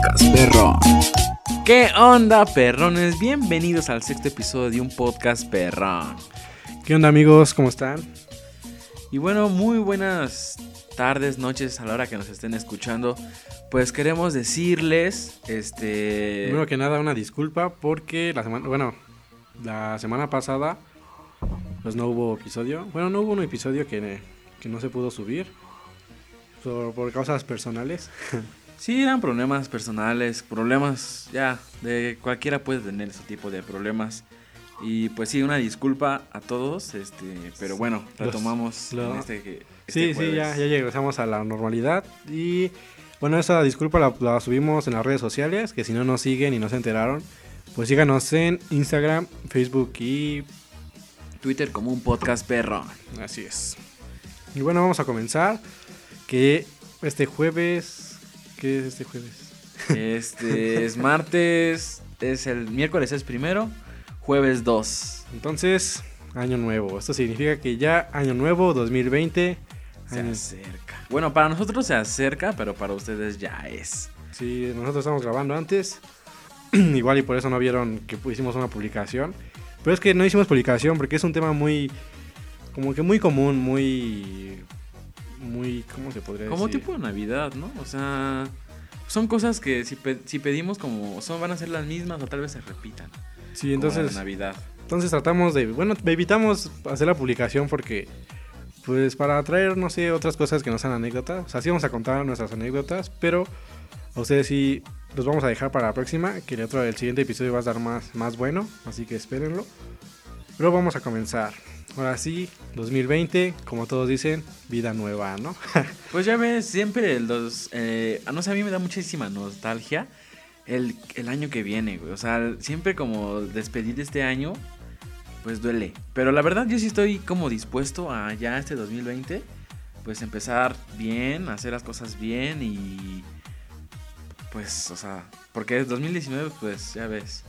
podcast perrón. ¿Qué onda, perrones? Bienvenidos al sexto episodio de un podcast perrón. ¿Qué onda amigos? ¿Cómo están? Y bueno, muy buenas tardes, noches a la hora que nos estén escuchando. Pues queremos decirles, este... Primero que nada, una disculpa porque la semana, bueno, la semana pasada pues no hubo episodio. Bueno, no hubo un episodio que, que no se pudo subir por, por causas personales. Sí, eran problemas personales, problemas ya, de cualquiera puede tener ese tipo de problemas. Y pues sí, una disculpa a todos, este, pero bueno, retomamos lo- en este, que- sí, este sí, ya, ya regresamos a la normalidad y bueno, esa disculpa la, la subimos en las redes sociales, que si no nos siguen y no se enteraron, pues síganos en Instagram, Facebook y Twitter como un podcast perrón. Así es. Y bueno, vamos a comenzar. Que este jueves. ¿Qué es este jueves? Este es martes, es el miércoles es primero, jueves 2. Entonces, año nuevo. Esto significa que ya año nuevo, 2020. Se año- acerca. Bueno, para nosotros se acerca, pero para ustedes ya es. Sí, nosotros estamos grabando antes. Igual y por eso no vieron que hicimos una publicación. Pero es que no hicimos publicación porque es un tema muy. Como que muy común, muy. Muy. ¿Cómo se podría Como decir? tipo de Navidad, ¿no? O sea, son cosas que si, pe- si pedimos como son van a ser las mismas o tal vez se repitan. Sí, como la entonces. Navidad. Entonces tratamos de, bueno, evitamos hacer la publicación porque, pues para traer, no sé, otras cosas que no sean anécdotas. O sea, sí vamos a contar nuestras anécdotas, pero a ustedes sí los vamos a dejar para la próxima, que el otro, el siguiente episodio va a estar más, más bueno, así que espérenlo. Pero vamos a comenzar. Ahora sí, 2020, como todos dicen, vida nueva, ¿no? Pues ya ves, siempre los... Eh, no sé, a mí me da muchísima nostalgia el, el año que viene, güey. O sea, siempre como despedir este año, pues duele. Pero la verdad yo sí estoy como dispuesto a ya este 2020, pues empezar bien, hacer las cosas bien y... Pues, o sea, porque es 2019, pues ya ves.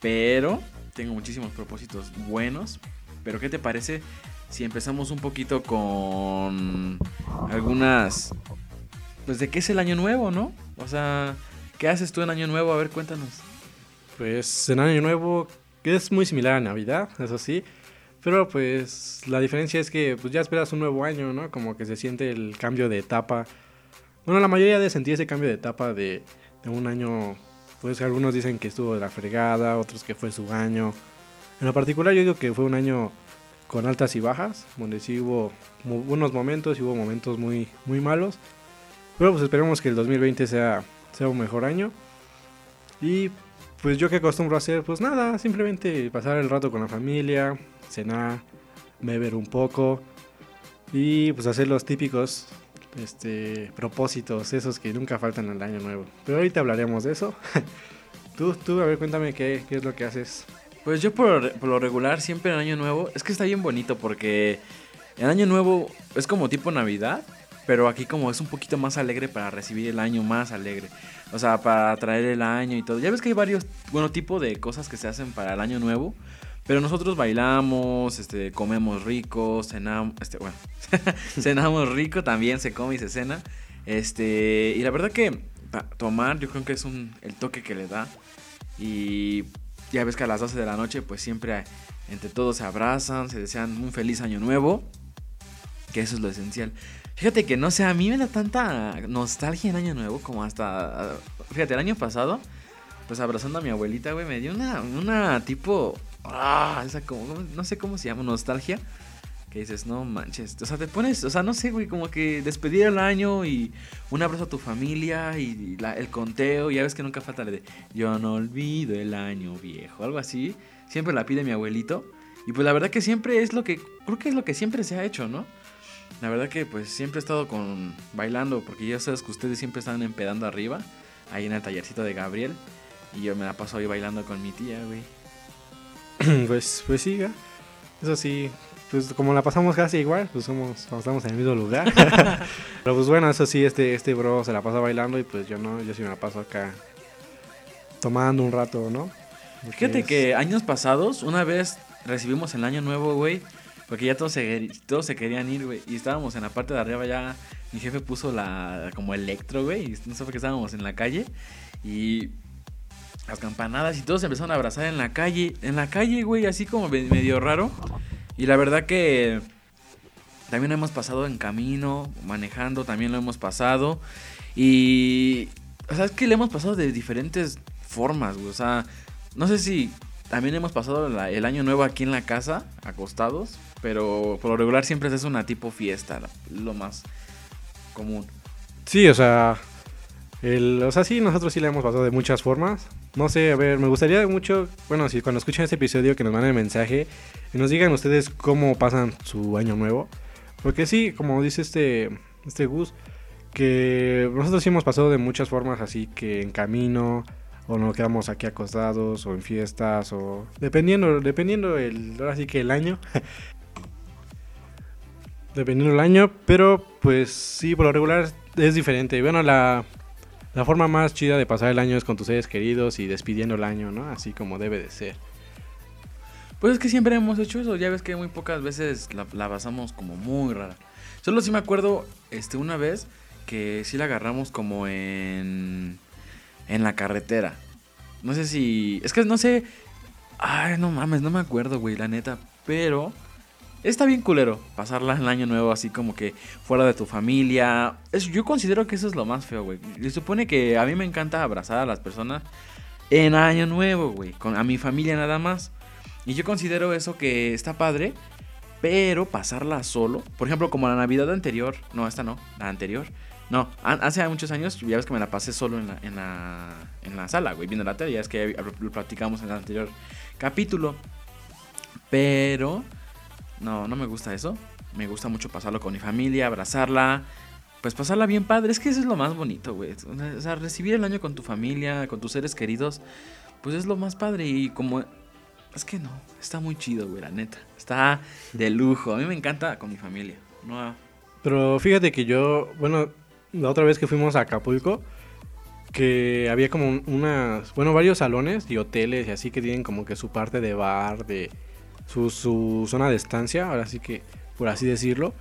Pero tengo muchísimos propósitos buenos. Pero ¿qué te parece si empezamos un poquito con algunas... Pues de qué es el año nuevo, ¿no? O sea, ¿qué haces tú en año nuevo? A ver, cuéntanos. Pues en Año Nuevo, es muy similar a Navidad, eso sí. Pero pues la diferencia es que pues ya esperas un nuevo año, ¿no? Como que se siente el cambio de etapa. Bueno, la mayoría de sentir ese cambio de etapa de, de un año, pues algunos dicen que estuvo de la fregada, otros que fue su año. En lo particular yo digo que fue un año con altas y bajas, donde sí hubo buenos momentos y hubo momentos muy, muy malos. Pero pues esperemos que el 2020 sea, sea un mejor año. Y pues yo que acostumbro a hacer, pues nada, simplemente pasar el rato con la familia, cenar, beber un poco y pues hacer los típicos este propósitos, esos que nunca faltan el año nuevo. Pero ahorita hablaremos de eso. tú, tú, a ver, cuéntame qué, qué es lo que haces. Pues yo por, lo regular siempre en año nuevo, es que está bien bonito porque en año nuevo es como tipo Navidad, pero aquí como es un poquito más alegre para recibir el año más alegre. O sea, para traer el año y todo. Ya ves que hay varios, bueno, tipo de cosas que se hacen para el año nuevo. Pero nosotros bailamos, este, comemos rico, cenamos, este, bueno, cenamos rico, también se come y se cena. Este, y la verdad que tomar yo creo que es un, el toque que le da. Y ya ves que a las 12 de la noche pues siempre entre todos se abrazan, se desean un feliz año nuevo. Que eso es lo esencial. Fíjate que no sé, a mí me da tanta nostalgia en año nuevo como hasta... Fíjate, el año pasado, pues abrazando a mi abuelita, güey, me dio una, una tipo... Ah, esa como, no sé cómo se llama, nostalgia. Que dices, no manches. O sea, te pones, o sea, no sé, güey, como que despedir el año y un abrazo a tu familia y la- el conteo. Ya ves que nunca falta la de yo no olvido el año viejo, algo así. Siempre la pide mi abuelito. Y pues la verdad que siempre es lo que, creo que es lo que siempre se ha hecho, ¿no? La verdad que pues siempre he estado con bailando, porque ya sabes que ustedes siempre están empedando arriba, ahí en el tallercito de Gabriel. Y yo me la paso ahí bailando con mi tía, güey. pues, pues siga. Eso sí, pues como la pasamos casi igual, pues somos, estamos en el mismo lugar. Pero pues bueno, eso sí, este, este bro se la pasa bailando y pues yo no, yo sí me la paso acá tomando un rato, ¿no? Porque Fíjate es- que años pasados, una vez recibimos el año nuevo, güey, Porque ya todos se, todos se querían ir, güey. Y estábamos en la parte de arriba ya. Mi jefe puso la como electro, güey. Y no sé por qué estábamos en la calle. Y las campanadas y todos se empezaron a abrazar en la calle. En la calle, güey, así como medio raro. Y la verdad que también lo hemos pasado en camino, manejando, también lo hemos pasado. Y, o sea, es que le hemos pasado de diferentes formas. O sea, no sé si también hemos pasado el año nuevo aquí en la casa, acostados. Pero por lo regular siempre es una tipo fiesta, lo más común. Sí, o sea, el, o sea, sí, nosotros sí le hemos pasado de muchas formas. No sé, a ver, me gustaría mucho, bueno, si cuando escuchen este episodio que nos manden el mensaje y nos digan ustedes cómo pasan su año nuevo. Porque sí, como dice este, este Gus, que nosotros sí hemos pasado de muchas formas, así que en camino, o nos quedamos aquí acostados, o en fiestas, o dependiendo, dependiendo el, ahora sí que el año. dependiendo el año, pero pues sí, por lo regular es diferente. Bueno, la, la forma más chida de pasar el año es con tus seres queridos y despidiendo el año, ¿no? Así como debe de ser. Pues es que siempre hemos hecho eso, ya ves que muy pocas veces la, la pasamos como muy rara. Solo sí me acuerdo este una vez que sí la agarramos como en en la carretera. No sé si es que no sé Ay, no mames, no me acuerdo, güey, la neta, pero está bien culero pasarla el año nuevo así como que fuera de tu familia. yo considero que eso es lo más feo, güey. Se supone que a mí me encanta abrazar a las personas en año nuevo, güey, con a mi familia nada más. Y yo considero eso que está padre, pero pasarla solo, por ejemplo, como la Navidad anterior, no, esta no, la anterior. No, hace muchos años ya ves que me la pasé solo en la, en la, en la sala, güey, viendo la tele, ya es que lo platicamos en el anterior capítulo. Pero no, no me gusta eso. Me gusta mucho pasarlo con mi familia, abrazarla, pues pasarla bien padre. Es que eso es lo más bonito, güey. O sea, recibir el año con tu familia, con tus seres queridos, pues es lo más padre. Y como es que no, está muy chido, güey, la neta. Está de lujo. A mí me encanta con mi familia. No. Pero fíjate que yo, bueno, la otra vez que fuimos a Acapulco, que había como unas, bueno, varios salones y hoteles y así que tienen como que su parte de bar, de su, su zona de estancia, ahora sí que, por así decirlo,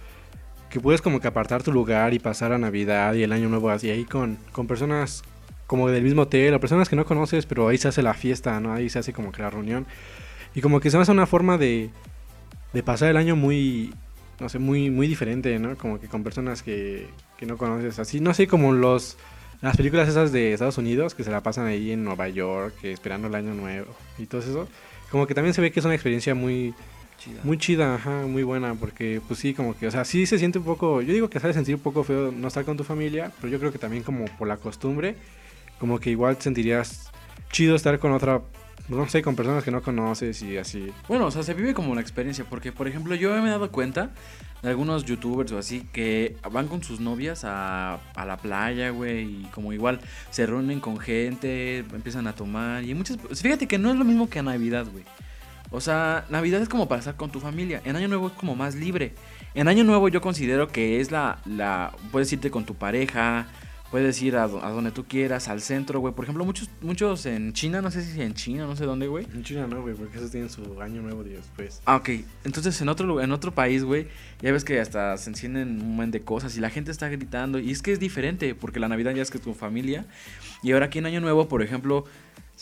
que puedes como que apartar tu lugar y pasar a Navidad y el Año Nuevo así ahí con, con personas como del mismo hotel o personas que no conoces, pero ahí se hace la fiesta, ¿no? Ahí se hace como que la reunión. Y como que se hace una forma de, de pasar el año muy, no sé, muy, muy diferente, ¿no? Como que con personas que, que no conoces. Así, no sé, como los, las películas esas de Estados Unidos que se la pasan ahí en Nueva York, esperando el año nuevo y todo eso. Como que también se ve que es una experiencia muy, chida. Muy chida, ajá, muy buena, porque pues sí, como que, o sea, sí se siente un poco, yo digo que sabe sentir un poco feo no estar con tu familia, pero yo creo que también como por la costumbre, como que igual sentirías chido estar con otra, no sé, con personas que no conoces y así. Bueno, o sea, se vive como una experiencia, porque por ejemplo yo me he dado cuenta de algunos youtubers o así que van con sus novias a, a la playa, güey, y como igual se reúnen con gente, empiezan a tomar y muchas... Fíjate que no es lo mismo que a Navidad, güey. O sea, Navidad es como pasar con tu familia. En Año Nuevo es como más libre. En Año Nuevo yo considero que es la, la puedes irte con tu pareja, Puedes ir a, donde tú quieras, al centro, güey. Por ejemplo, muchos muchos en China, no sé si en China, no sé dónde, güey. En China no, güey, porque esos tienen su año nuevo día después. Ah, ok. Entonces, en otro, en otro país, güey, ya ves que hasta se encienden un montón de cosas y la gente está gritando. Y es que es diferente, porque la Navidad ya es que es tu familia. Y ahora aquí en Año Nuevo, por ejemplo,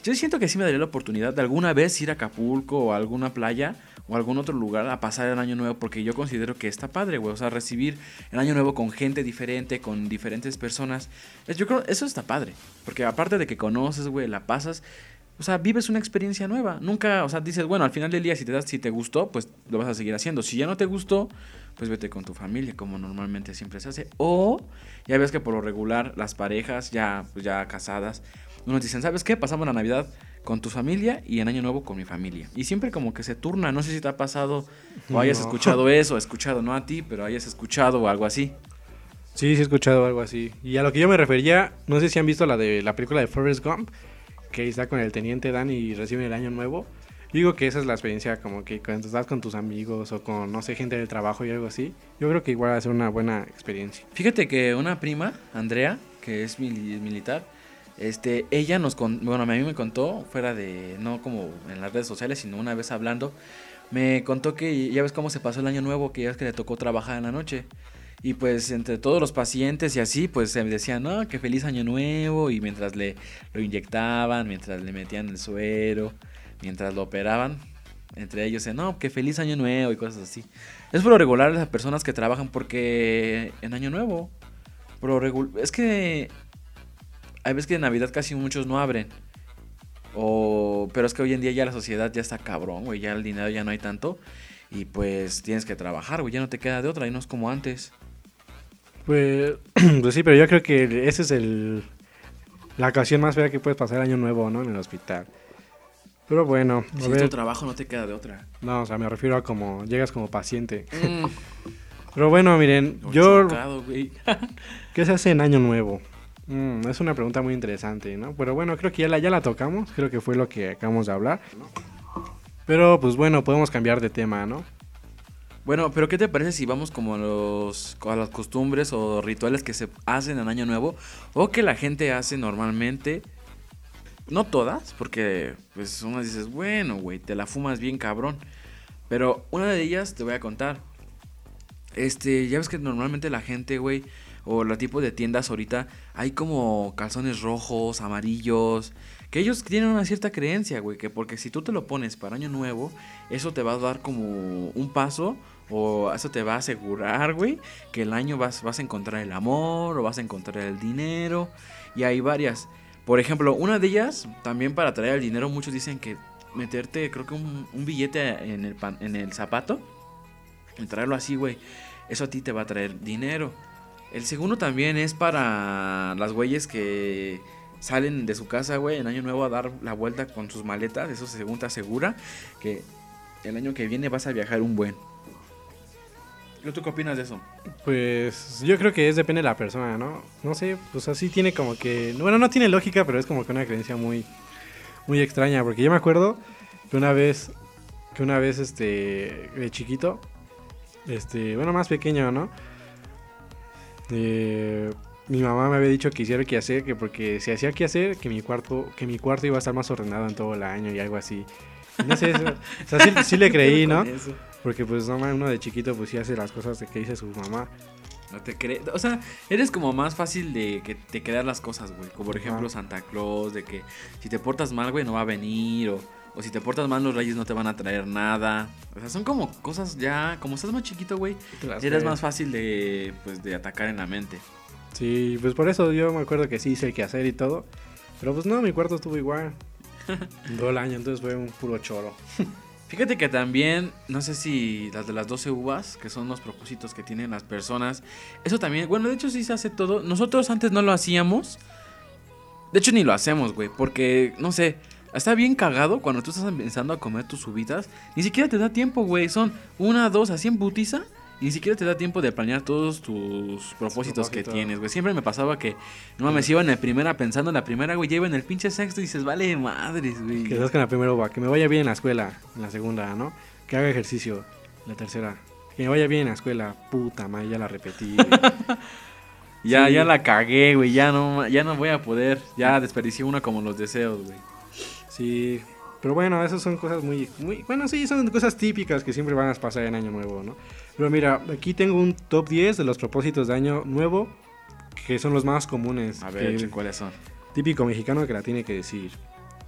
yo siento que sí me daría la oportunidad de alguna vez ir a Acapulco o a alguna playa o algún otro lugar a pasar el año nuevo porque yo considero que está padre, güey. O sea, recibir el año nuevo con gente diferente, con diferentes personas. Yo creo eso está padre. Porque aparte de que conoces, güey, la pasas. O sea, vives una experiencia nueva. Nunca, o sea, dices, bueno, al final del día, si te das, si te gustó, pues lo vas a seguir haciendo. Si ya no te gustó, pues vete con tu familia, como normalmente siempre se hace. O ya ves que por lo regular las parejas ya, pues ya casadas, unos dicen, ¿sabes qué? Pasamos la Navidad con tu familia y en Año Nuevo con mi familia. Y siempre como que se turna, no sé si te ha pasado o hayas escuchado eso, escuchado no a ti, pero hayas escuchado o algo así. Sí, sí he escuchado algo así. Y a lo que yo me refería, no sé si han visto la de la película de Forrest Gump, que está con el teniente Dan y reciben el año nuevo. Digo que esa es la experiencia como que cuando estás con tus amigos o con, no sé, gente del trabajo y algo así. Yo creo que igual va a ser una buena experiencia. Fíjate que una prima, Andrea, que es militar, este, ella nos, bueno, a mí me contó, fuera de, no como en las redes sociales, sino una vez hablando, me contó que ya ves cómo se pasó el año nuevo, que ya es que le tocó trabajar en la noche. Y pues entre todos los pacientes y así, pues se decían, no, que feliz año nuevo. Y mientras le lo inyectaban, mientras le metían el suero, mientras lo operaban, entre ellos, no, que feliz año nuevo y cosas así. Es por lo regular las personas que trabajan porque en año nuevo, es que hay veces que en Navidad casi muchos no abren. O, pero es que hoy en día ya la sociedad ya está cabrón, güey, ya el dinero ya no hay tanto. Y pues tienes que trabajar, güey, ya no te queda de otra y no es como antes. Pues, pues sí, pero yo creo que esa es el, la ocasión más fea que puedes pasar el año nuevo, ¿no? En el hospital. Pero bueno. Si es tu trabajo, no te queda de otra. No, o sea, me refiero a como llegas como paciente. Mm. Pero bueno, miren, yo. ¿Qué se hace en Año Nuevo? Mm, es una pregunta muy interesante, ¿no? Pero bueno, creo que ya la, ya la tocamos. Creo que fue lo que acabamos de hablar. Pero pues bueno, podemos cambiar de tema, ¿no? Bueno, pero ¿qué te parece si vamos como a, los, a las costumbres o rituales que se hacen en Año Nuevo o que la gente hace normalmente no todas, porque pues uno dices, bueno, güey, te la fumas bien cabrón. Pero una de ellas te voy a contar. Este, ya ves que normalmente la gente, güey, o la tipo de tiendas ahorita, hay como calzones rojos, amarillos, que ellos tienen una cierta creencia, güey, que porque si tú te lo pones para año nuevo, eso te va a dar como un paso o eso te va a asegurar, güey, que el año vas, vas a encontrar el amor o vas a encontrar el dinero. Y hay varias. Por ejemplo, una de ellas, también para traer el dinero, muchos dicen que meterte, creo que un, billete en el, en el zapato, y traerlo así, güey, eso a ti te va a traer dinero. El segundo también es para las güeyes que salen de su casa, güey, en Año Nuevo a dar la vuelta con sus maletas. Eso según te asegura que el año que viene vas a viajar un buen. ¿Tú qué opinas de eso? Pues yo creo que es depende de la persona, ¿no? No sé, pues así tiene como que... Bueno, no tiene lógica, pero es como que una creencia muy, muy extraña. Porque yo me acuerdo que una vez, que una vez, este, de chiquito, este, bueno, más pequeño, ¿no? Eh, mi mamá me había dicho que hiciera que hacer, que porque si hacía que hacer, que mi cuarto, que mi cuarto iba a estar más ordenado en todo el año y algo así. no sé, o sea, sí, sí le creí, ¿no? Porque pues no, uno de chiquito pues sí hace las cosas de que dice su mamá. No te crees. O sea, eres como más fácil de que te quedan las cosas, güey. Como por ejemplo Santa Claus, de que si te portas mal, güey, no va a venir. O, o si te portas mal, los reyes no te van a traer nada. O sea, son como cosas ya. Como estás más chiquito, güey, eres más fácil de, pues, de atacar en la mente. Sí, pues por eso yo me acuerdo que sí hice el que hacer y todo. Pero pues no, mi cuarto estuvo igual. Todo el año, entonces fue un puro choro. Fíjate que también, no sé si las de las 12 uvas, que son los propósitos que tienen las personas, eso también, bueno, de hecho sí se hace todo. Nosotros antes no lo hacíamos. De hecho ni lo hacemos, güey, porque, no sé, está bien cagado cuando tú estás empezando a comer tus uvitas. Ni siquiera te da tiempo, güey. Son una, dos, así en butiza. Y ni siquiera te da tiempo de planear todos tus propósitos que tienes, güey. Siempre me pasaba que, no mames, iba en la primera pensando en la primera, güey. Lleva en el pinche sexto y dices, vale madres, güey. Que que en la primera va, que me vaya bien en la escuela. En la segunda, ¿no? Que haga ejercicio. La tercera, que me vaya bien en la escuela. Puta madre, ya la repetí, ya, ya la cagué, güey. Ya no, ya no voy a poder. Ya desperdicié una como los deseos, güey. Sí, pero bueno, esas son cosas muy, muy, bueno, sí, son cosas típicas que siempre van a pasar en Año Nuevo, ¿no? Pero mira, aquí tengo un top 10 de los propósitos de Año Nuevo, que son los más comunes. A ver, ¿cuáles son? Típico mexicano que la tiene que decir.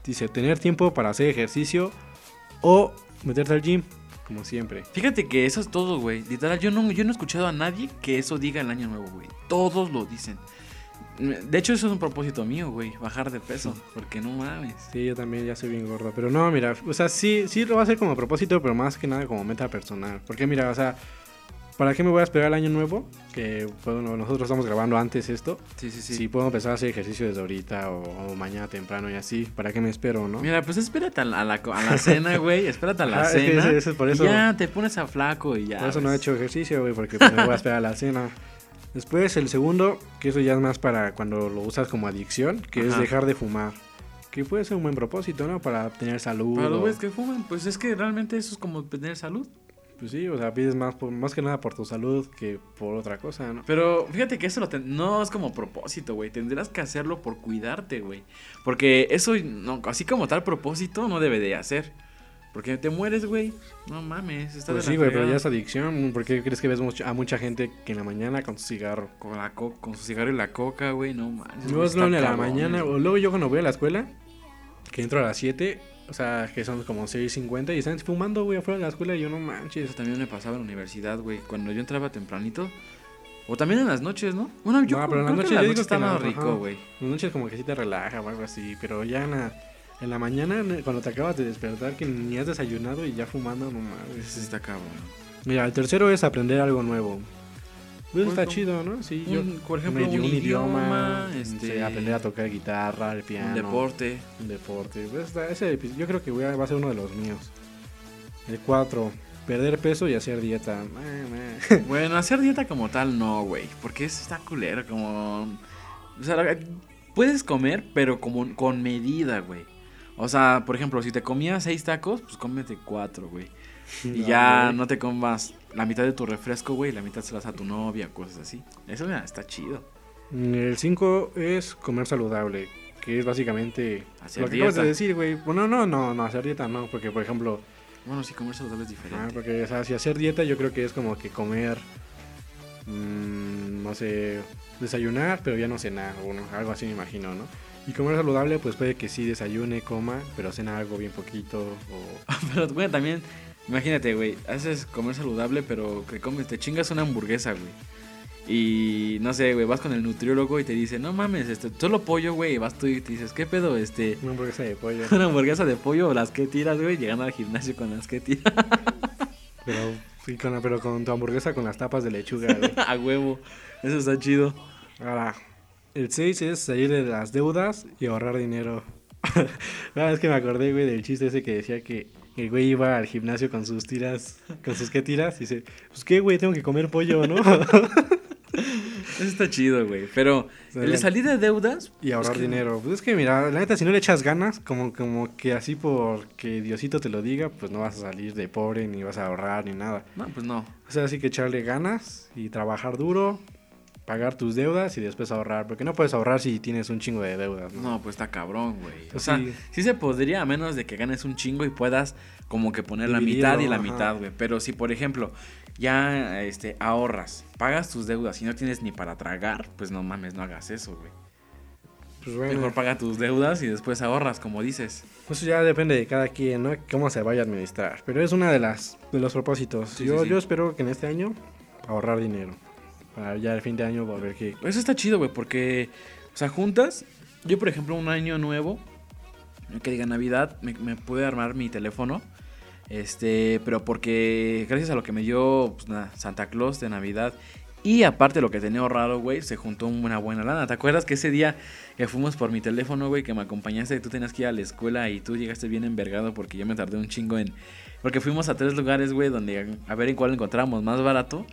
Dice, tener tiempo para hacer ejercicio o meterte al gym, como siempre. Fíjate que eso es todo, güey. Literal, yo no, yo no he escuchado a nadie que eso diga el Año Nuevo, güey. Todos lo dicen. De hecho, eso es un propósito mío, güey, bajar de peso, porque no mames. Sí, yo también ya soy bien gordo, pero no, mira, o sea, sí, sí lo va a hacer como propósito, pero más que nada como meta personal. Porque mira, o sea, ¿para qué me voy a esperar el año nuevo? Que bueno, nosotros estamos grabando antes esto. Sí, sí, sí. Si puedo empezar a hacer ejercicio desde ahorita o, mañana temprano y así, ¿para qué me espero, no? Mira, pues espérate a la, a la, cena, güey, espérate a la cena. por eso, y ya te pones a flaco y ya. Por eso no he hecho ejercicio, güey, porque pues, me voy a esperar a la cena. Después el segundo, que eso ya es más para cuando lo usas como adicción, que es dejar de fumar. Que puede ser un buen propósito, ¿no? Para tener salud. Para los güeyes que fuman, pues es que realmente eso es como tener salud. Pues sí, o sea, pides más, más que nada por tu salud que por otra cosa, ¿no? Pero fíjate que eso lo no es como propósito, güey. Tendrás que hacerlo por cuidarte, güey. Porque eso, no, así como tal propósito, no debe de hacer. Porque te mueres, güey. No mames. Está Pues de la sí, güey, pero ya es adicción. ¿Por qué crees que ves a mucha gente que en la mañana con su cigarro? Con, la co- con su cigarro y la coca, güey. No mames. Luego es está en la mañana, o luego yo cuando voy a la escuela, que entro a las 7, o sea, que son como 6.50 y están fumando, güey, afuera de la escuela y yo no manches. Eso también me pasaba en la universidad, güey. Cuando yo entraba tempranito. O también en las noches, ¿no? Bueno, yo No, pero en las noches digo noches está la- más rico, güey. En las noches como que sí te relaja o algo así, pero ya la, en la mañana, cuando te acabas de despertar, que ni has desayunado y ya fumando, no mames. Ese está cabrón. Mira, el tercero es aprender algo nuevo. Pues Pues, está como- chido, ¿no? Sí, yo, Un- por ejemplo, un, un idioma, este, este, aprender a tocar guitarra, el piano. Un deporte. Un deporte. Pues, está- ese epi- yo creo que voy a- va a ser uno de los míos. El 4. Perder peso y hacer dieta. Meh, meh. Bueno, hacer dieta como tal no, güey. Porque eso está culero, como... O sea, puedes comer, pero como con medida, güey. O sea, por ejemplo, si te comías seis tacos, pues cómete cuatro, güey. Y No, ya güey. no te comas la mitad de tu refresco, güey, y la mitad se la das a tu novia, cosas así. Eso mira, está chido. El 5 es comer saludable. Que es básicamente Hacer lo que acabas de dieta. decir, güey. Bueno, no, no, no, hacer dieta no. Porque, por ejemplo, Bueno, sí, comer saludable es ah, diferente. porque, o sea, si hacer dieta yo creo que es como que comer, mm, no sé, desayunar, pero ya no cenar. Bueno, algo así me imagino, ¿no? Y comer saludable, pues puede que sí desayune, coma, pero cena algo bien poquito. O Pero, güey, también, imagínate, güey, haces comer saludable, pero que comes, te chingas una hamburguesa, güey. Y no sé, güey, vas con el nutriólogo y te dice, no mames, este, solo pollo, güey. Y vas tú y te dices, ¿qué pedo? Este, una hamburguesa de pollo. una hamburguesa de pollo o las que tiras, güey, llegando al gimnasio con las que tiras Pero, sí, con, pero con tu hamburguesa con las tapas de lechuga, güey. a huevo. Eso está chido. Ahora, el 6 es salir de las deudas y ahorrar dinero. Ah, es que me acordé, güey, del chiste ese que decía que el güey iba al gimnasio con sus tiras, con sus qué tiras, y dice, pues qué, güey, tengo que comer pollo, ¿no? Eso está chido, güey. Pero sea, el de salir de deudas. y ahorrar es que- dinero. Pues es que, mira, la neta, si no le echas ganas, como, como que así porque Diosito te lo diga, pues no vas a salir de pobre, ni vas a ahorrar, ni nada. No, pues no. O sea, sí que echarle ganas y trabajar duro, pagar tus deudas y después ahorrar. Porque no puedes ahorrar si tienes un chingo de deudas, ¿no? No, pues está cabrón, güey. O Pues sea, sí. se podría, a menos de que ganes un chingo y puedas como que poner la mitad y la ajá. mitad, güey. Pero si, por ejemplo, ya este, ahorras, pagas tus deudas y no tienes ni para tragar, pues no mames, no hagas eso, güey. Pues bueno. Mejor paga tus deudas y después ahorras, como dices. Pues ya depende de cada quien, ¿no? Cómo se vaya a administrar. Pero es una de las de los propósitos. Sí, yo, sí. yo espero que en este año ahorrar dinero. Para ya el fin de año volver que. Eso está chido, güey, porque, o sea, juntas, yo, por ejemplo, un año nuevo, que diga Navidad, me, me pude armar mi teléfono. Este, pero porque gracias a lo que me dio pues, Santa Claus de Navidad y aparte lo que tenía ahorrado, güey, se juntó una buena lana. ¿Te acuerdas que ese día que fuimos por mi teléfono, güey, que me acompañaste y tú tenías que ir a la escuela y tú llegaste bien envergado porque yo me tardé un chingo en... Porque fuimos a tres lugares, güey, donde a ver en cuál encontramos más barato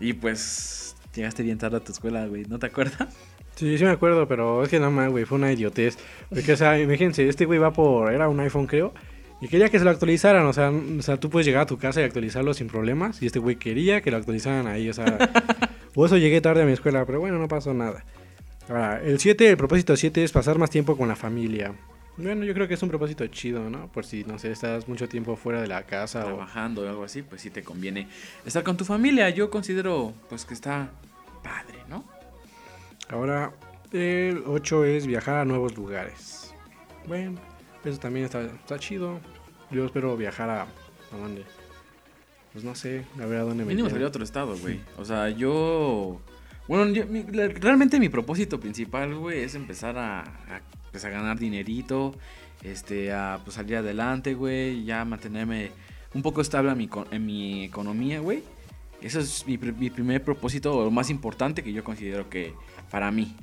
y pues llegaste bien tarde a tu escuela, güey, ¿no te acuerdas? Sí, sí me acuerdo, pero es que no más, güey, fue una idiotez. Porque, o sea, imagínense, este güey va por. Era un iPhone, creo. Y quería que se lo actualizaran. O sea, o sea, tú puedes llegar a tu casa y actualizarlo sin problemas. Y este güey quería que lo actualizaran ahí. O sea, por eso llegué tarde a mi escuela. Pero bueno, no pasó nada. Ahora, el 7, el propósito 7 es pasar más tiempo con la familia. Bueno, yo creo que es un propósito chido, ¿no? Por si, no sé, estás mucho tiempo fuera de la casa. Trabajando o algo así, pues sí te conviene estar con tu familia. Yo considero, pues, que está padre, ¿no? Ahora, el 8 es viajar a nuevos lugares. Bueno, eso también está, está chido. Yo espero viajar a... ¿A dónde? Pues no sé, a ver a dónde me Mínimo salir a otro estado, güey. O sea, yo... Bueno, yo- mi- la- realmente mi propósito principal, güey, es empezar a, a, pues, a ganar dinerito, este, a pues, salir adelante, güey, ya mantenerme un poco estable en mi, en mi economía, güey. Eso es mi, mi primer propósito, o lo más importante que yo considero que para mí.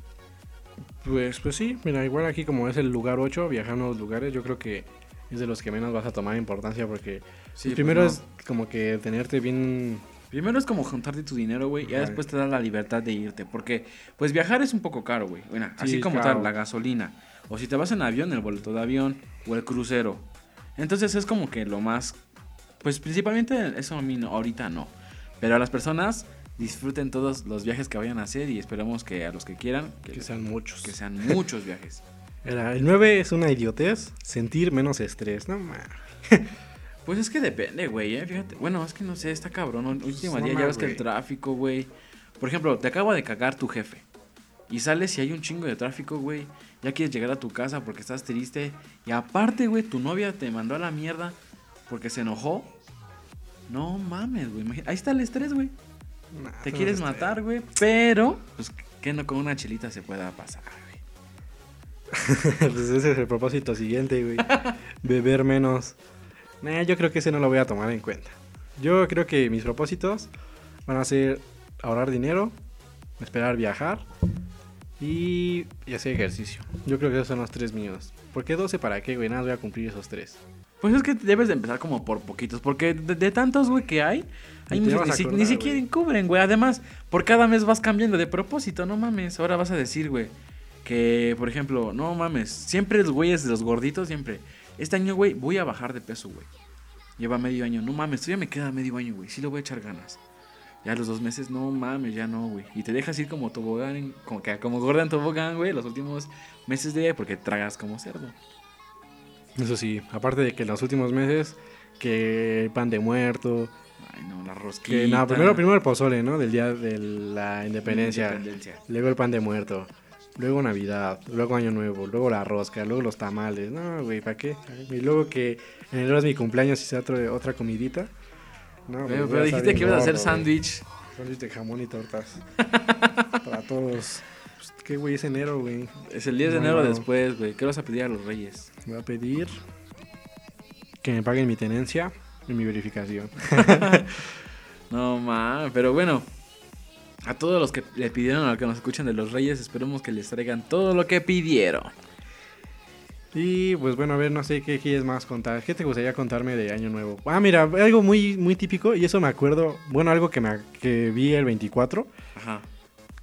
Pues, pues sí, mira, igual aquí como es el lugar 8, viajar a nuevos lugares, yo creo que es de los que menos vas a tomar importancia porque Sí, primero pues, es como que tenerte bien... Primero es como juntarte tu dinero, güey, y ya después te da la libertad de irte. Porque, pues viajar es un poco caro, güey. Bueno, Sí, así como claro. tal, la gasolina. O si te vas en avión, el boleto de avión. O el crucero. Entonces es como que lo más. Pues principalmente eso a mí no, ahorita no. Pero a las personas disfruten todos los viajes que vayan a hacer y esperemos que a los que quieran, que, Que sean muchos. que sean muchos viajes. Era, el 9 es una idiotez, sentir menos estrés. No, ma. Pues es que depende, güey, eh, fíjate. Bueno, es que no sé, está cabrón. Último día ya ves que el tráfico, güey. Por ejemplo, te acaba de cagar tu jefe. Y sales y hay un chingo de tráfico, güey. Ya quieres llegar a tu casa porque estás triste. Y aparte, güey, tu novia te mandó a la mierda porque se enojó. No mames, güey. Ahí está el estrés, güey. Nah, Te quieres matar, güey. Pero, pues, que no con una chelita se pueda pasar, güey. pues ese es el propósito siguiente, güey. Beber menos. Nah, yo creo que ese no lo voy a tomar en cuenta. Yo creo que mis propósitos van a ser ahorrar dinero, esperar viajar y, y hacer ejercicio. Yo creo que esos son los tres míos. ¿Por qué 12 para qué, güey? Nada, voy a cumplir esos tres. Pues es que debes de empezar como por poquitos, porque de, de tantos, güey, que hay, hay Ni vas ni, a si- ni acordar, siquiera cubren, güey. Además, por cada mes vas cambiando de propósito, no mames. Ahora vas a decir, güey, que, por ejemplo, no mames, siempre los güeyes de los gorditos, siempre. Este año, güey, voy a bajar de peso, güey. Lleva medio año, no mames, todavía me queda medio año, güey. Sí le voy a echar ganas. Ya los dos meses, no mames, ya no, güey. Y te dejas ir como tobogán, como, que, como gorda en tobogán, güey, los últimos meses de porque tragas como cerdo. Eso sí, aparte de que los últimos meses, que el pan de muerto, Ay, no, la que nada, primero, primero el pozole, ¿no? Del día de la independencia. Independencia. Luego el pan de muerto. Luego Navidad. Luego Año Nuevo. Luego la rosca. Luego los tamales. No, güey, ¿para qué? Y luego que en enero es mi cumpleaños y sea otro- otra comidita. No, güey, Pero, dijiste que ibas a hacer sándwich. Sándwich de jamón y tortas. Para todos. Pues, ¿Qué, güey? Es enero, güey. Es el 10 de No, enero no. después, güey. ¿Qué vas a pedir a los reyes? Voy a pedir que me paguen mi tenencia y mi verificación. No, ma, pero bueno. A todos los que le pidieron a los que nos escuchan de los reyes, esperemos que les traigan todo lo que pidieron. Y pues bueno, a ver, no sé qué quieres más contar. ¿Qué te gustaría contarme de Año Nuevo? Ah, mira, algo muy, muy típico, y eso me acuerdo, bueno, algo que, me, que vi el 24, Ajá.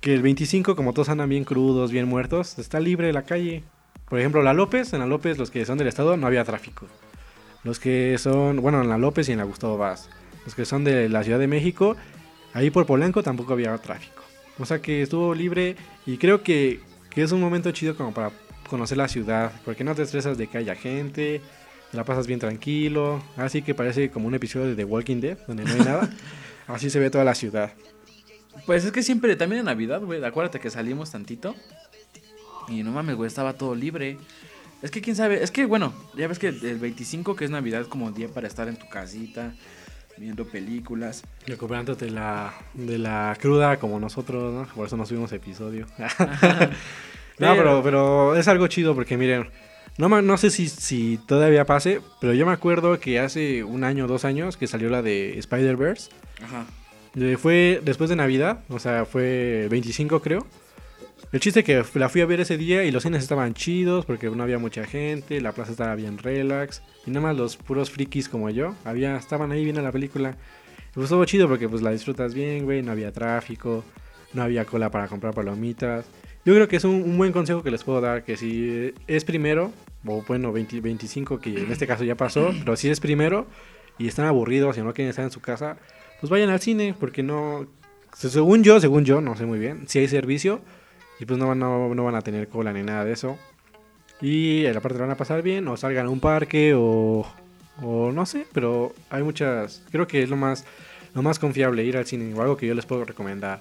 que el 25, como todos andan bien crudos, bien muertos, está libre la calle. Por ejemplo, la López, en la López, los que son del estado, no había tráfico. Los que son, bueno, en la López y en la Gustavo Vaz. Los que son de la Ciudad de México, ahí por Polanco tampoco había tráfico. O sea que estuvo libre y creo que, que es un momento chido como para conocer la ciudad, porque no te estresas de que haya gente, te la pasas bien tranquilo, así que parece como un episodio de The Walking Dead, donde no hay nada. Así se ve toda la ciudad. Pues es que siempre, también en Navidad, güey. Acuérdate que salimos tantito. Y no mames, güey, estaba todo libre. Es que quién sabe, es que bueno, ya ves que el 25 que es Navidad es como día para estar en tu casita, viendo películas. Recuperándote de la, de la cruda como nosotros, ¿no? Por eso no subimos episodio. no, pero, pero es algo chido porque miren, no, no sé si, si todavía pase, pero yo me acuerdo que hace un año o dos años que salió la de Spider-Verse. Ajá. Eh, Fue después de Navidad, o sea, fue el 25 creo. El chiste que la fui a ver ese día y los cines estaban chidos porque no había mucha gente, la plaza estaba bien relax y nada más los puros frikis como yo había, estaban ahí viendo la película. Y pues estuvo chido porque pues la disfrutas bien, güey, no había tráfico, no había cola para comprar palomitas. Yo creo que es un, un buen consejo que les puedo dar, que si es primero, o bueno, 20 25 que en este caso ya pasó, pero si es primero y están aburridos y no quieren estar en su casa, pues vayan al cine, porque no, según yo, según yo, no sé muy bien, si hay servicio y pues no no, no van a tener cola ni nada de eso. Y en la parte van a pasar bien, o salgan a un parque, o, o no sé, pero hay muchas, creo que es lo más, lo más confiable ir al cine, o algo que yo les puedo recomendar.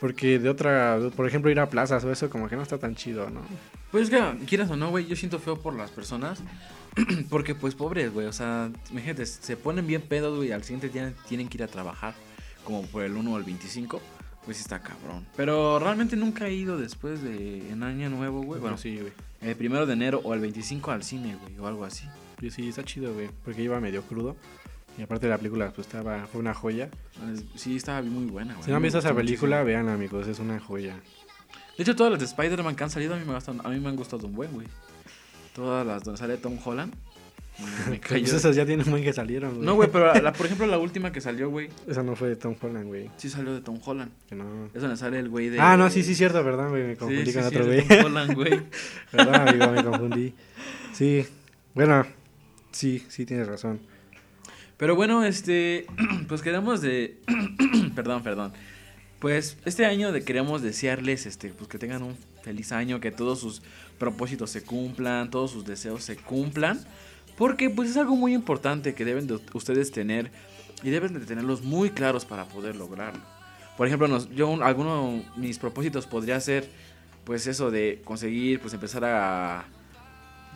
Porque de otra, por ejemplo, ir a plazas o eso, como que no está tan chido, ¿no? Pues es que, quieras o no, güey, yo siento feo por las personas. Porque, pues, pobres, güey. O sea, imagínate, se ponen bien pedos, güey. Al siguiente día tienen que ir a trabajar. Como por el 1 o el 25. Pues sí está cabrón. Pero realmente nunca he ido después de en Año Nuevo, güey. Bueno, sí, güey. el primero de enero o el 25 al cine, güey. O algo así. Sí, sí, está chido, güey. Porque iba medio crudo. Y aparte la película, pues estaba, fue una joya. Es- Sí, estaba muy buena, güey. Si no han visto esa película, vean amigos, es una joya. De hecho, todas las de Spider-Man que han salido a mí me, gustan, a mí me han gustado un buen, güey. Todas las donde sale Tom Holland. Me cayó. Pues esas ya tienen buen que salieron, güey. No, güey, pero la- por ejemplo, la última que salió, güey. Esa no fue de Tom Holland, güey. Sí salió de Tom Holland. Que no. Es donde sale el güey de. Ah, no, sí, sí, cierto, perdón, güey. Me Sí, confundí sí, con sí, otro, güey. Tom Holland, güey. Perdón, amigo, me confundí. Sí, bueno, sí, sí tienes razón. Pero bueno, este. Pues queremos de. perdón, perdón. Pues este año de, queremos desearles este, pues que tengan un feliz año, que todos sus propósitos se cumplan, todos sus deseos se cumplan. Porque pues es algo muy importante que deben de ustedes tener y deben de tenerlos muy claros para poder lograrlo. Por ejemplo, nos, yo alguno mis propósitos podría ser pues eso de conseguir pues empezar a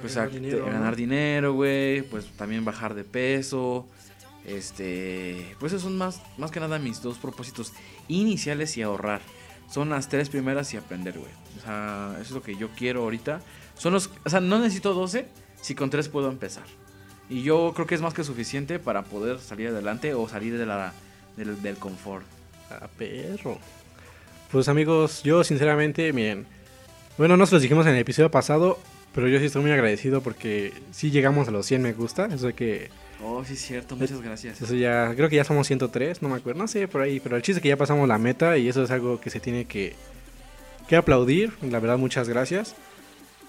pues Ganar a dinero, ganar dinero, güey, pues también bajar de peso. Este, pues esos son más más que nada mis dos propósitos iniciales y ahorrar. Son las tres primeras y aprender, güey. O sea, eso es lo que yo quiero ahorita. Son los, o sea, no necesito 12 si con tres puedo empezar. Y yo creo que es más que suficiente para poder salir adelante o salir de la, del, del confort. Ah, perro. Pues amigos, yo sinceramente, miren. Bueno, no se los dijimos en el episodio pasado, pero yo sí estoy muy agradecido porque sí llegamos a los 100 me gusta. Eso que Oh, sí, es cierto. Muchas gracias. eso ya, creo que ya somos 103, no me acuerdo, no sé, por ahí. Pero el chiste es que ya pasamos la meta y eso es algo que se tiene que, que aplaudir. La verdad, muchas gracias.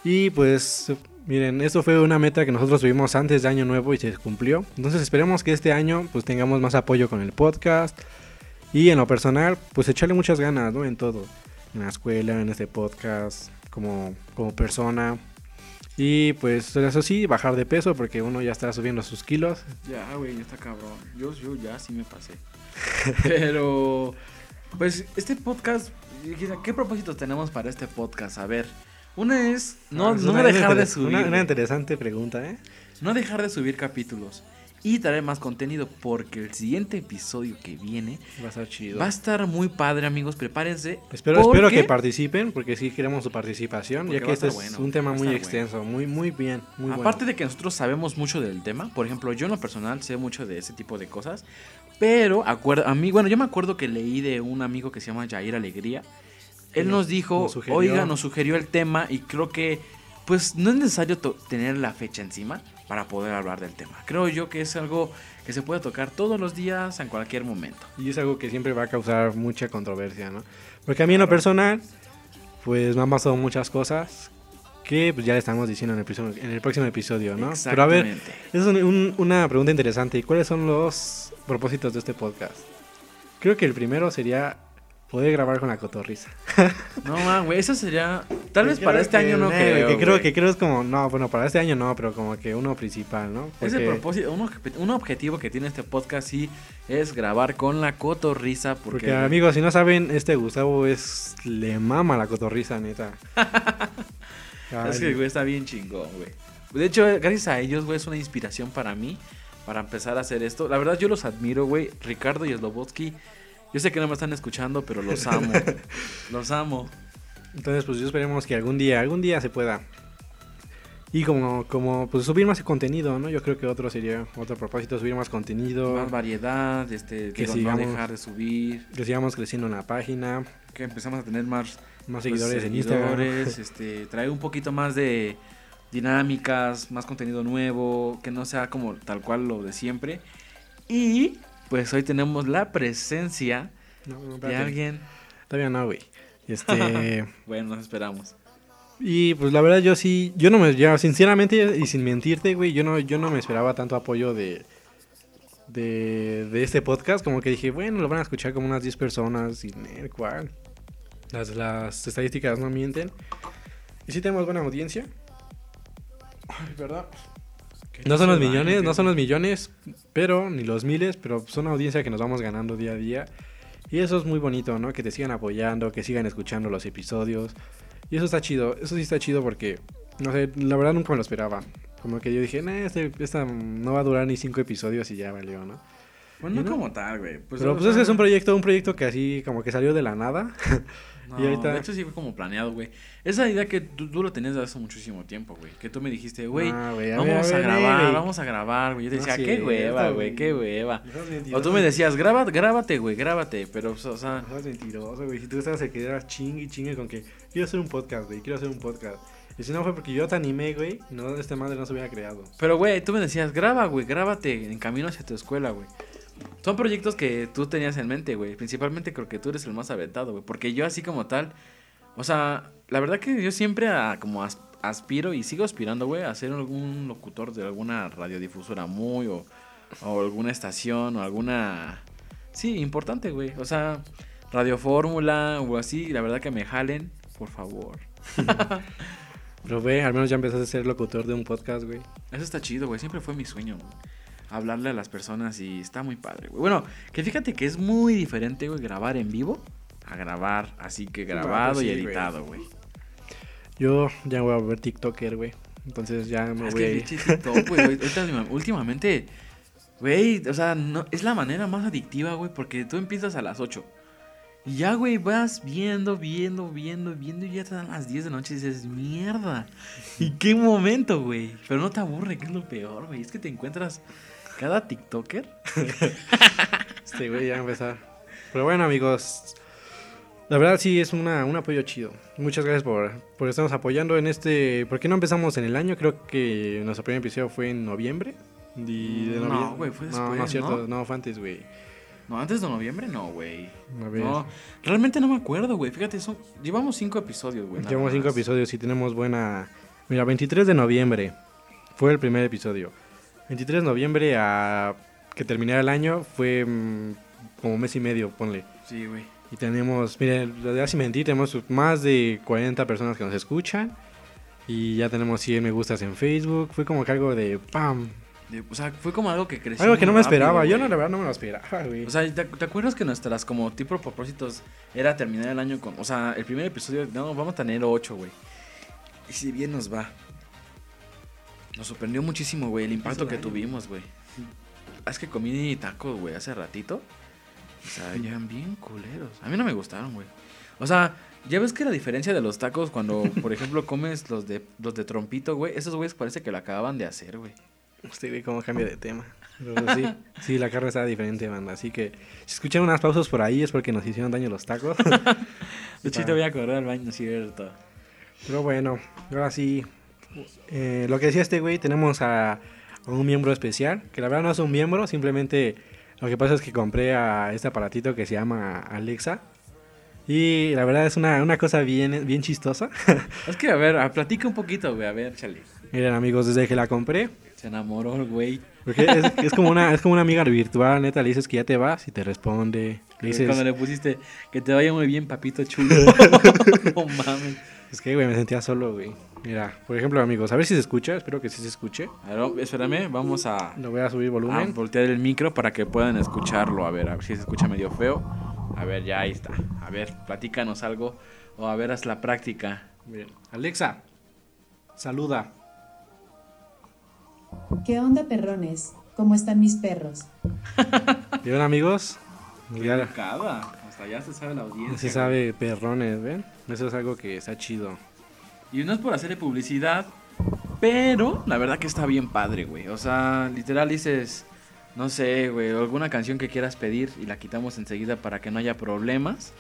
Y pues, miren, esto fue una meta que nosotros tuvimos antes de Año Nuevo y se cumplió. Entonces esperemos que este año pues tengamos más apoyo con el podcast. Y en lo personal, pues echarle muchas ganas, ¿no? En todo. En la escuela, en este podcast, como, como persona. Y pues eso sí, bajar de peso porque uno ya está subiendo sus kilos. Ya, güey, ya está cabrón. Yo, yo ya sí me pasé. Pero, pues, este podcast, ¿qué propósitos tenemos para este podcast? A ver, una es no, Ah, no una- dejar de subir. Una, interesante pregunta, ¿eh? No dejar de subir capítulos y traer más contenido porque el siguiente episodio que viene Va a estar chido. va a estar muy padre, amigos. Prepárense. Espero, espero que participen porque sí queremos su participación, Porque ya que este es bueno, un tema muy extenso, muy muy bien, muy Aparte bueno. de que nosotros sabemos mucho del tema, por ejemplo, yo en lo personal sé mucho de ese tipo de cosas, pero acuerdo, a mí, bueno, yo me acuerdo que leí de un amigo que se llama Jair Alegría. Él Nos- dijo, nos oiga, nos sugirió el tema y creo que pues no es necesario tener la fecha encima para poder hablar del tema. Creo yo que es algo que se puede tocar todos los días, en cualquier momento. Y es algo que siempre va a causar mucha controversia, ¿no? Porque a mí en lo personal, pues me han pasado muchas cosas que pues, ya le estamos diciendo en el, próximo- en el próximo episodio, ¿no? Pero a ver, Exactamente. es un- un- una pregunta interesante. ¿Y cuáles son los propósitos de este podcast? Creo que el primero sería poder grabar con la cotorriza. No, man, güey, eso sería tal vez para este que- año no eh, creo. Que creo güey. que creo es como, no, bueno, para este año no, pero como que uno principal, ¿no? Ese Porque- propósito, un, un objetivo que tiene este podcast sí es grabar con la cotorriza porque, Porque amigos, si no saben, este Gustavo es le mama la cotorriza, neta. es que güey está bien chingón, güey. De hecho, gracias a ellos, güey, es una inspiración para mí para empezar a hacer esto. La verdad yo los admiro, güey. Ricardo y Slobotsky, yo sé que no me están escuchando, pero los amo. los amo. Entonces, pues yo esperemos que algún día, algún día se pueda. Y como, como, pues subir más contenido, ¿no? Yo creo que otro sería, otro propósito, subir más contenido. Más variedad, este, Que digo, sigamos- no dejar de subir, Que sigamos creciendo en la página, que empezamos a tener más más pues, seguidores en Instagram. seguidores, este, traer un poquito más de dinámicas, más contenido nuevo, que no sea como tal cual lo de siempre. Y pues hoy tenemos la presencia No, no, de alguien. Todavía no, güey. Este, Bueno, nos esperamos. y pues la verdad yo sí, yo no me, ya, sinceramente y sin mentirte, güey, yo no, yo no me esperaba tanto apoyo de, de, de este podcast, como que dije, bueno, lo van a escuchar como unas 10 personas y el cual. Las, las estadísticas no mienten. Y sí tenemos buena audiencia. Ay, ¿verdad? No son los millones, no son los millones, pero ni los miles, pero son audiencia que nos vamos ganando día a día. Y eso es muy bonito, ¿no? Que te sigan apoyando, que sigan escuchando los episodios. Y eso está chido, eso sí está chido porque, no sé, la verdad nunca me lo esperaba. Como que yo dije, nah, este, esta no va a durar ni cinco episodios y ya valió, ¿no? Pues no como tal, güey. Pues, Pero pues sea, es que es un proyecto, un proyecto que así como que salió de la nada. no, y ahorita- De hecho sí fue como planeado, güey. Esa idea que tú, tú lo tenías desde hace muchísimo tiempo, güey. Que tú me dijiste, güey, Ah, vamos a, grabar, vamos a grabar, güey. Yo te decía, es qué hueva, güey, qué hueva. O tú me decías, "Graba- grábate, güey, grábate. Pero, pues, o sea, No seas mentiroso, güey. Si tú estabas que eras chingue y chingue con que quiero hacer un podcast, güey, quiero hacer un podcast. Y si no fue porque yo te animé, güey, no, este madre no se hubiera creado. Pero, güey, tú me decías, graba, güey, grábate en camino hacia tu escuela, güey. Son proyectos que tú tenías en mente, güey. Principalmente creo que tú eres el más aventado, güey. Porque yo así como tal, o sea, la verdad que yo siempre a- como as- aspiro y sigo aspirando, güey, a ser algún locutor de alguna radiodifusora muy o, o alguna estación o alguna... Sí, importante, güey. O sea, Radio Fórmula o así, la verdad que me jalen, por favor. Pero ve, al menos ya empezaste a ser locutor de un podcast, güey. Eso está chido, güey. Siempre fue mi sueño, güey. Hablarle a las personas y está muy padre, güey. Bueno, que fíjate que es muy diferente, güey, grabar en vivo a grabar así que grabado y sí, editado, güey. Yo ya voy a ver TikToker, güey. Entonces ya me Es voy a que TikTok, güey. Últimamente, güey, o sea, no, es la manera más adictiva, güey, porque tú empiezas a las 8. Y ya, güey, vas viendo, viendo, viendo, viendo y ya te dan las 10 de la noche y dices, mierda. ¿Y qué momento, güey? Pero no te aburre, que es lo peor, güey. Es que te encuentras cada TikToker. Este güey ya va a empezar. Pero bueno, amigos. La verdad sí es una, un apoyo chido. Muchas gracias por, por estarnos apoyando en este... ¿Por qué no empezamos en el año? Creo que nuestro primer episodio fue en noviembre. Y de No, güey, fue No, no después, es cierto. ¿no? No, fue antes, güey. No, antes de noviembre, no, güey. No, realmente no me acuerdo, güey. Fíjate, son, llevamos cinco episodios, güey. Llevamos cinco episodios y tenemos buena... Mira, 23 de noviembre fue el primer episodio. 23 de noviembre a que terminara el año fue mm, como mes y medio, ponle. Sí, güey. Y tenemos, miren, la verdad sin mentir, tenemos más de 40 personas que nos escuchan. Y ya tenemos 100 me gustas en Facebook. Fue como que algo de ¡pam! De- O sea, fue como algo que creció. Algo que no me rápido, esperaba. Yo no, la verdad no me lo esperaba, güey. O sea, ¿te, te acuerdas que nuestras como tipo propósitos era terminar el año con... O sea, el primer episodio, no, vamos a tener ocho, güey. Y si bien nos va. Nos sorprendió muchísimo, güey, el impacto que tuvimos, güey. Es que comí tacos, güey, hace ratito. O sea, ya bien culeros. A mí no me gustaron, güey. O sea, ya ves que la diferencia de los tacos cuando, por ejemplo, comes los de los de trompito, güey, esos güeyes parece que lo acababan de hacer, güey. Usted ve cómo cambia de tema. Pero sí, sí, la carne está diferente, banda. Así que si escuchan unas pausas por ahí es porque nos hicieron daño los tacos. De hecho, te voy a correr al baño, cierto. Pero bueno, ahora sí. Eh, lo que decía este güey, tenemos a, a un miembro especial. Que la verdad no es un miembro, simplemente lo que pasa es que compré a este aparatito que se llama Alexa. Y la verdad es una, una cosa bien, bien chistosa. Es que, a ver, a- platica un poquito, güey. A ver, chale. Miren amigos, desde que la compré, Se enamoró el güey. porque es, es como una, es como una amiga virtual, neta, le dices que ya te vas y te responde. Le dices, Cuando le pusiste que te vaya muy bien, papito chulo. no mames. Es que güey, me sentía solo, güey. Mira, por ejemplo amigos, a ver si se escucha, espero que sí se escuche. A ver, espérame, vamos a, Lo voy a subir a volumen. voltear el micro para que puedan escucharlo. A ver, a ver si se escucha medio feo. A ver, ya ahí está. A ver, platícanos algo. O a ver, haz la práctica. Miren, Alexa, saluda. ¿Qué onda, perrones? ¿Cómo están mis perros? ¿Vieron amigos? Ya Cada. Hasta ya se sabe la audiencia. se sabe perrones, ¿ven? Eso es algo que está chido. Y no es por hacerle publicidad, pero la verdad que está bien padre, güey. O sea, literal dices, no sé, güey, alguna canción que quieras pedir y la quitamos enseguida para que no haya problemas.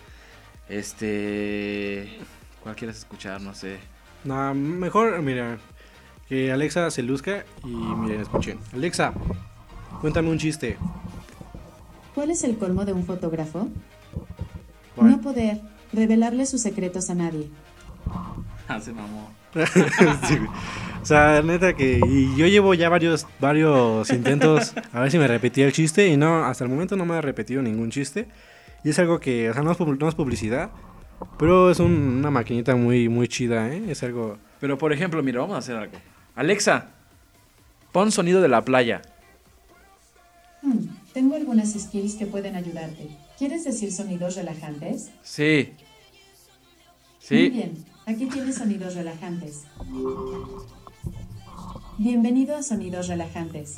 Este, ¿cuál quieres escuchar? No sé. No, mejor, mira, que Alexa se luzca y miren, escuchen. Alexa, cuéntame un chiste. ¿Cuál es el colmo de un fotógrafo? ¿Cuál? No poder revelarle sus secretos a nadie. Ah, se mamó. Sí, o sea, neta que y yo llevo ya varios varios intentos a ver si me repetía el chiste y no, hasta el momento no me ha repetido ningún chiste. Y es algo que, o sea, no es, no es publicidad, pero es un- una maquinita muy muy chida, ¿eh? Es algo Pero por ejemplo, mira, vamos a hacer algo. Alexa, pon sonido de la playa. Hmm, tengo algunas skills que pueden ayudarte. ¿Quieres decir sonidos relajantes? Sí. Muy Sí. bien, aquí tienes sonidos relajantes. Bienvenido a Sonidos Relajantes.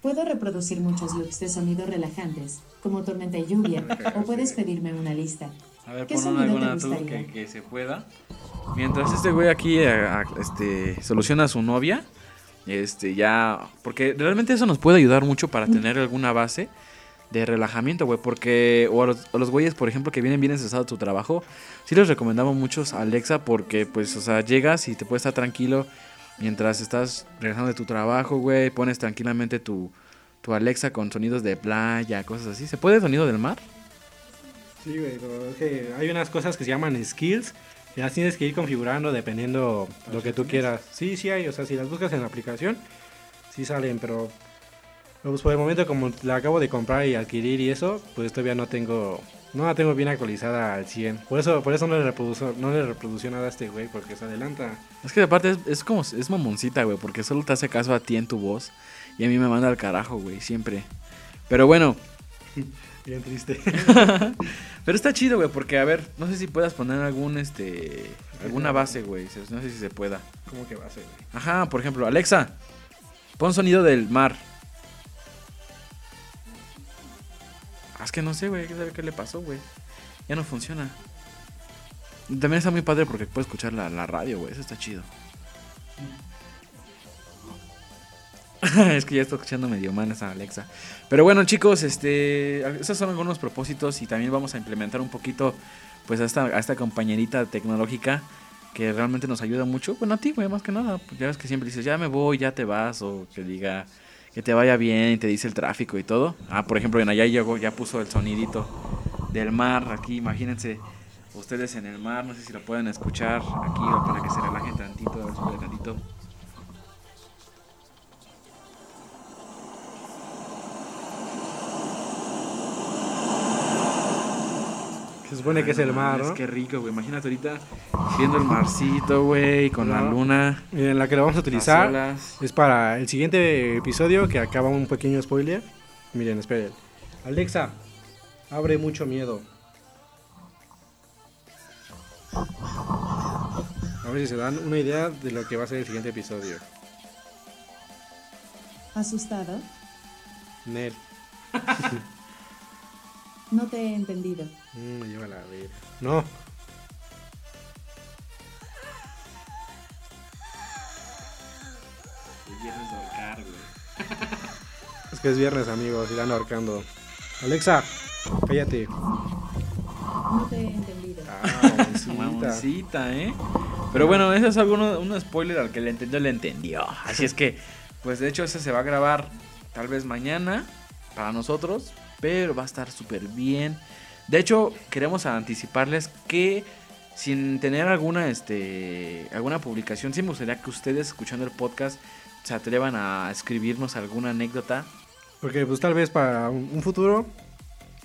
Puedo reproducir muchos loops de sonidos relajantes, como tormenta y lluvia, o puedes pedirme una lista. A ver, ¿Qué pon alguna tú que, que se pueda. Mientras este güey aquí eh, a- este, soluciona a su novia, este ya. Porque realmente eso nos puede ayudar mucho para tener alguna base de relajamiento, güey. Porque, o a los, a los güeyes, por ejemplo, que vienen bien estresados de tu trabajo, sí les recomendamos muchos a Alexa porque, pues, o sea, llegas y te puedes estar tranquilo mientras estás regresando de tu trabajo, güey. Pones tranquilamente tu, tu Alexa con sonidos de playa, cosas así. ¿Se puede sonido del mar? Sí, güey, pero es que hay unas cosas que se llaman skills y las tienes que ir configurando dependiendo lo que tú quieras. Sí, sí hay, o sea, si las buscas en la aplicación, sí salen, pero pues por el momento como la acabo de comprar y adquirir y eso, pues todavía no tengo no la tengo bien actualizada al 100. Por eso, por eso no le reprodujo, no le reprodució nada a este güey, porque se adelanta. Es que aparte es, es como, es mamoncita, güey, porque solo te hace caso a ti en tu voz. Y a mí me manda al carajo, güey, siempre. Pero bueno, Bien triste. pero está chido, güey, porque a ver, no sé si puedas poner algún, este, alguna base, güey. No sé si se pueda. ¿Cómo que ser, güey? Ajá, por ejemplo, Alexa, pon sonido del mar. Es que no sé, güey, hay que saber qué le pasó, güey. Ya no funciona. También está muy padre porque puedes escuchar la, la radio, güey. Eso está chido. es que ya estoy escuchando medio mal esa Alexa. Pero bueno, chicos, este, esos son algunos propósitos y también vamos a implementar un poquito, pues, a esta, esta compañerita tecnológica que realmente nos ayuda mucho. Bueno, a ti, güey, más que nada. Pues ya ves que siempre dices, ya me voy, ya te vas, o que diga que te vaya bien y te dice el tráfico y todo. Ah, por ejemplo, en allá llegó, ya puso el sonidito del mar aquí, imagínense. Ustedes en el mar, no sé si lo pueden escuchar aquí o para que se relajen tantito, a ver, tantito. Se supone que es el mar, Es que rico, güey. Imagínate ahorita viendo el marcito, güey, con la luna. Miren, la que lo vamos a utilizar es para el siguiente episodio que acaba un pequeño spoiler. Miren, esperen. Alexa, abre mucho miedo. A ver si se dan una idea de lo que va a ser el siguiente episodio. ¿Asustado? Nel. No te he entendido. Mm, me lleva la ver. No. El viernes de ahorcar, güey. Es que es viernes, amigos, ando ahorcando. Alexa, cállate. No te he entendido. Ah, mamoncita. Mamoncita, ¿eh? Pero bueno, ese es alguno, un spoiler al que le entendió, le entendió. Así es que, pues de hecho, ese se va a grabar tal vez mañana para nosotros, pero va a estar súper bien. De hecho, queremos anticiparles que sin tener alguna, este, alguna publicación, sí me gustaría que ustedes escuchando el podcast se atrevan a escribirnos alguna anécdota. Porque pues tal vez para un futuro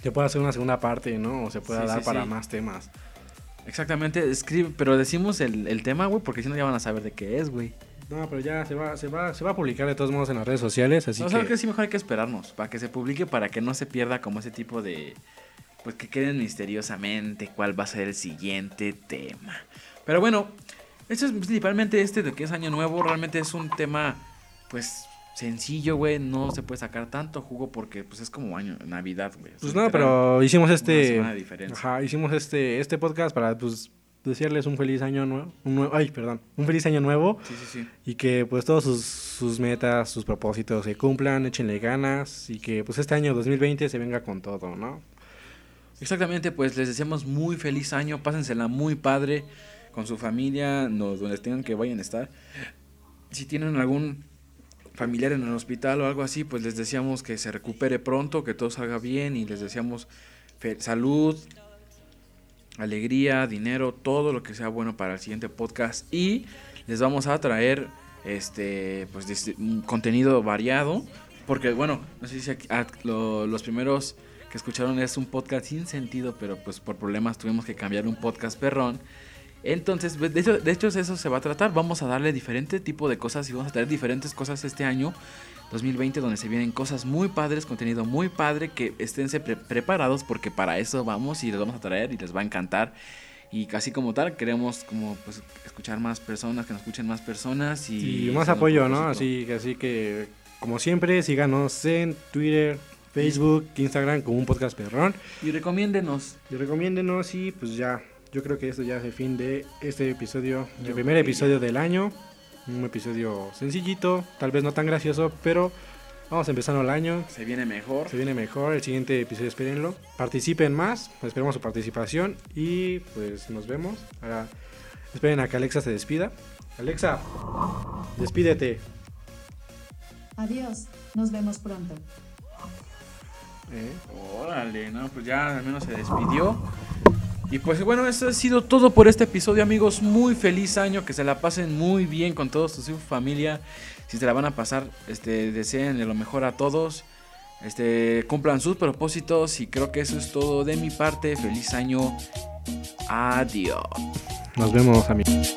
se pueda hacer una segunda parte, ¿no? O se pueda Sí, dar sí, para sí. más temas. Exactamente, escribe, pero decimos el, el tema, güey, porque si no ya van a saber de qué es, güey. No, pero ya se va, se va, se va a publicar de todos modos en las redes sociales, así No, que... ¿sabes qué? Sí, mejor hay que esperarnos para que se publique, para que no se pierda como ese tipo de... Pues que queden misteriosamente cuál va a ser el siguiente tema. Pero bueno, esto es principalmente este de que es año nuevo, realmente es un tema, pues, sencillo, güey, no se puede sacar tanto jugo porque, pues, es como año, Navidad, güey. O sea, Pues no, literal, pero hicimos este... Ajá, hicimos este, este podcast para, pues, desearles un feliz año nuevo. Un nue- ay, perdón. Un feliz año nuevo. Sí, sí, sí. Y que, pues, todos sus, sus metas, sus propósitos se cumplan, échenle ganas. Y que, pues, este año 2020 se venga con todo, ¿no? Exactamente, pues les deseamos muy feliz año, pásensela muy padre con su familia, no, donde tengan que vayan a estar. Si tienen algún familiar en el hospital o algo así, pues les deseamos que se recupere pronto, que todo salga bien y les deseamos salud, alegría, dinero, todo lo que sea bueno para el siguiente podcast y les vamos a traer este pues contenido variado porque bueno, no sé si aquí- ah, lo- los primeros que escucharon es un podcast sin sentido, pero pues por problemas tuvimos que cambiar un podcast perrón. Entonces, pues, de hecho, de hecho eso se va a tratar. Vamos a darle diferente tipo de cosas y vamos a traer diferentes cosas este año 2020 donde se vienen cosas muy padres, contenido muy padre, que esténse pre- preparados porque para eso vamos y les vamos a traer y les va a encantar. Y casi como tal, queremos como pues escuchar más personas, que nos escuchen más personas y... Y más apoyo, ¿no? Así, que- así que, como siempre, síganos en Twitter, Facebook, Instagram como un podcast perrón. Y recomiéndenos. Y recomiéndenos y pues ya, yo creo que esto ya es el fin de este episodio, el primer episodio del año. Un episodio sencillito, tal vez no tan gracioso, pero vamos empezando el año. Se viene mejor. Se viene mejor, el siguiente episodio espérenlo. Participen más, pues, esperamos su participación y pues nos vemos. Ahora, esperen a que Alexa se despida. Alexa, despídete. Adiós, nos vemos pronto. ¿eh? Órale, no, pues ya al menos se despidió. Y pues bueno, eso ha sido todo por este episodio, amigos. Muy feliz año, que se la pasen muy bien con todos su familia. Si se la van a pasar, este, deseen lo mejor a todos. Este, cumplan sus propósitos y creo que eso es todo de mi parte. Feliz año. Adiós. Nos vemos, amigos.